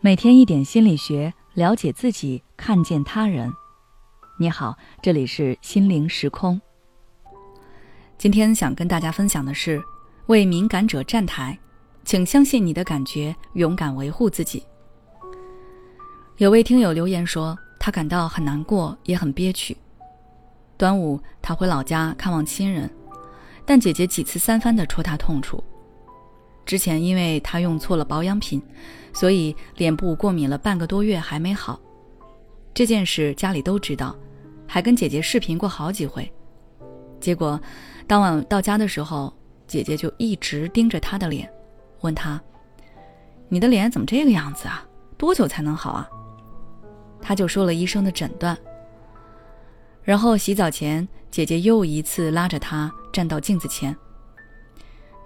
每天一点心理学，了解自己，看见他人。你好，这里是心灵时空。今天想跟大家分享的是，为敏感者站台，请相信你的感觉，勇敢维护自己。有位听友留言说，他感到很难过，也很憋屈。端午他回老家看望亲人，但姐姐几次三番的戳他痛处。之前因为他用错了保养品，所以脸部过敏了半个多月还没好。这件事家里都知道，还跟姐姐视频过好几回。结果当晚到家的时候，姐姐就一直盯着他的脸，问他：“你的脸怎么这个样子啊？多久才能好啊？”他就说了医生的诊断。然后洗澡前，姐姐又一次拉着他站到镜子前。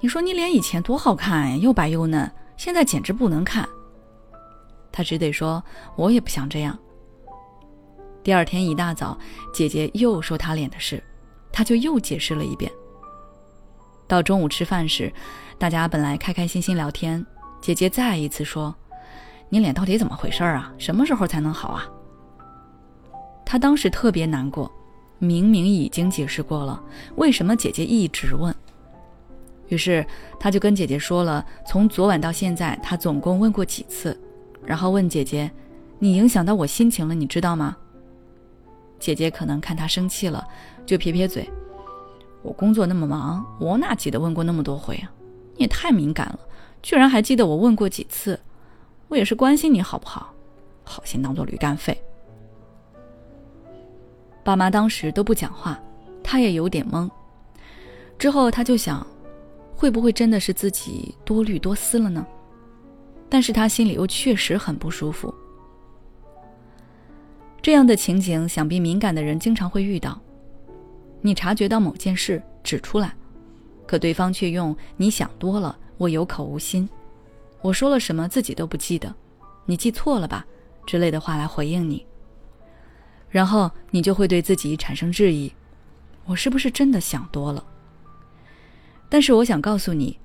你说你脸以前多好看呀，又白又嫩，现在简直不能看。他只得说：“我也不想这样。”第二天一大早，姐姐又说她脸的事，他就又解释了一遍。到中午吃饭时，大家本来开开心心聊天，姐姐再一次说：“你脸到底怎么回事啊？什么时候才能好啊？”他当时特别难过，明明已经解释过了，为什么姐姐一直问？于是他就跟姐姐说了，从昨晚到现在，他总共问过几次，然后问姐姐：“你影响到我心情了，你知道吗？”姐姐可能看他生气了，就撇撇嘴：“我工作那么忙，我哪记得问过那么多回啊？你也太敏感了，居然还记得我问过几次。我也是关心你好不好，好心当做驴肝肺。”爸妈当时都不讲话，他也有点懵。之后他就想。会不会真的是自己多虑多思了呢？但是他心里又确实很不舒服。这样的情景，想必敏感的人经常会遇到。你察觉到某件事，指出来，可对方却用“你想多了，我有口无心，我说了什么自己都不记得，你记错了吧”之类的话来回应你。然后你就会对自己产生质疑：我是不是真的想多了？但是我想告诉你，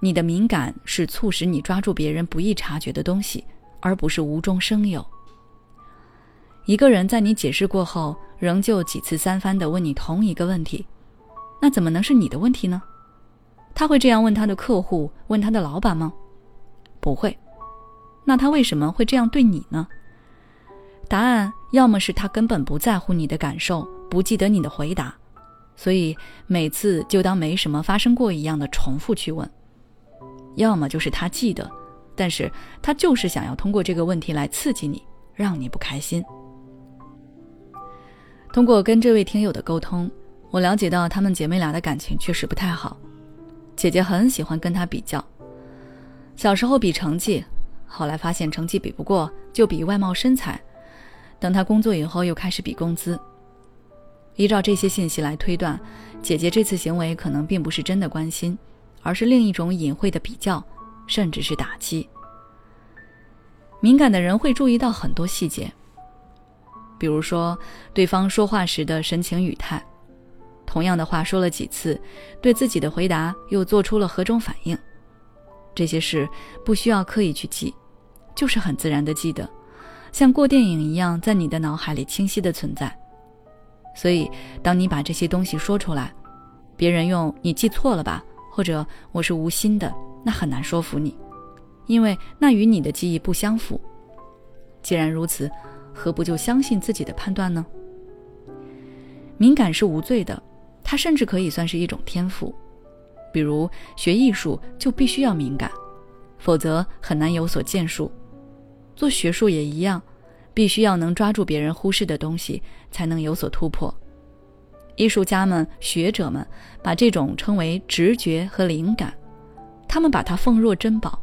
你的敏感是促使你抓住别人不易察觉的东西，而不是无中生有。一个人在你解释过后，仍旧几次三番的问你同一个问题，那怎么能是你的问题呢？他会这样问他的客户，问他的老板吗？不会。那他为什么会这样对你呢？答案要么是他根本不在乎你的感受，不记得你的回答。所以每次就当没什么发生过一样的重复去问，要么就是他记得，但是他就是想要通过这个问题来刺激你，让你不开心。通过跟这位听友的沟通，我了解到她们姐妹俩的感情确实不太好。姐姐很喜欢跟她比较，小时候比成绩，后来发现成绩比不过，就比外貌身材，等她工作以后又开始比工资。依照这些信息来推断，姐姐这次行为可能并不是真的关心，而是另一种隐晦的比较，甚至是打击。敏感的人会注意到很多细节，比如说对方说话时的神情语态，同样的话说了几次，对自己的回答又做出了何种反应。这些事不需要刻意去记，就是很自然的记得，像过电影一样，在你的脑海里清晰的存在。所以，当你把这些东西说出来，别人用“你记错了吧”或者“我是无心的”，那很难说服你，因为那与你的记忆不相符。既然如此，何不就相信自己的判断呢？敏感是无罪的，它甚至可以算是一种天赋。比如学艺术就必须要敏感，否则很难有所建树。做学术也一样。必须要能抓住别人忽视的东西，才能有所突破。艺术家们、学者们把这种称为直觉和灵感，他们把它奉若珍宝。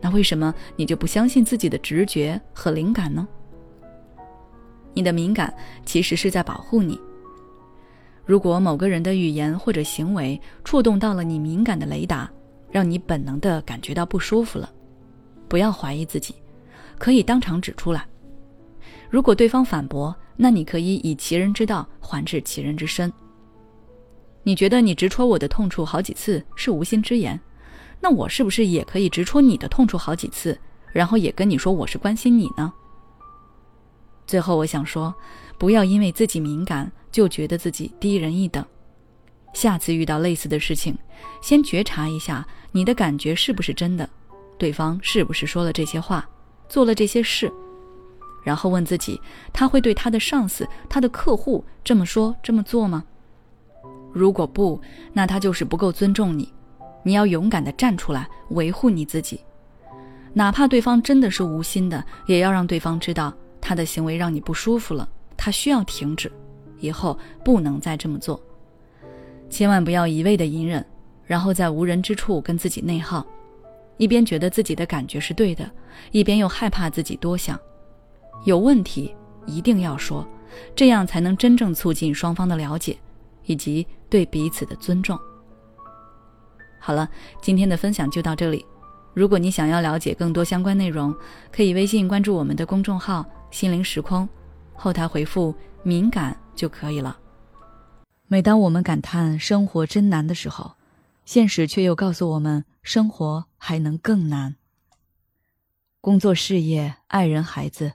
那为什么你就不相信自己的直觉和灵感呢？你的敏感其实是在保护你。如果某个人的语言或者行为触动到了你敏感的雷达，让你本能的感觉到不舒服了，不要怀疑自己，可以当场指出来。如果对方反驳，那你可以以其人之道还治其人之身。你觉得你直戳我的痛处好几次是无心之言，那我是不是也可以直戳你的痛处好几次，然后也跟你说我是关心你呢？最后我想说，不要因为自己敏感就觉得自己低人一等。下次遇到类似的事情，先觉察一下你的感觉是不是真的，对方是不是说了这些话，做了这些事，然后问自己，他会对他的上司、他的客户这么说、这么做吗？如果不，那他就是不够尊重你。你要勇敢地站出来维护你自己，哪怕对方真的是无心的，也要让对方知道他的行为让你不舒服了，他需要停止，以后不能再这么做。千万不要一味的隐忍，然后在无人之处跟自己内耗，一边觉得自己的感觉是对的，一边又害怕自己多想。有问题一定要说，这样才能真正促进双方的了解，以及对彼此的尊重。好了，今天的分享就到这里。如果你想要了解更多相关内容，可以微信关注我们的公众号“心灵时空”，后台回复“敏感”就可以了。每当我们感叹生活真难的时候，现实却又告诉我们，生活还能更难。工作、事业、爱人、孩子、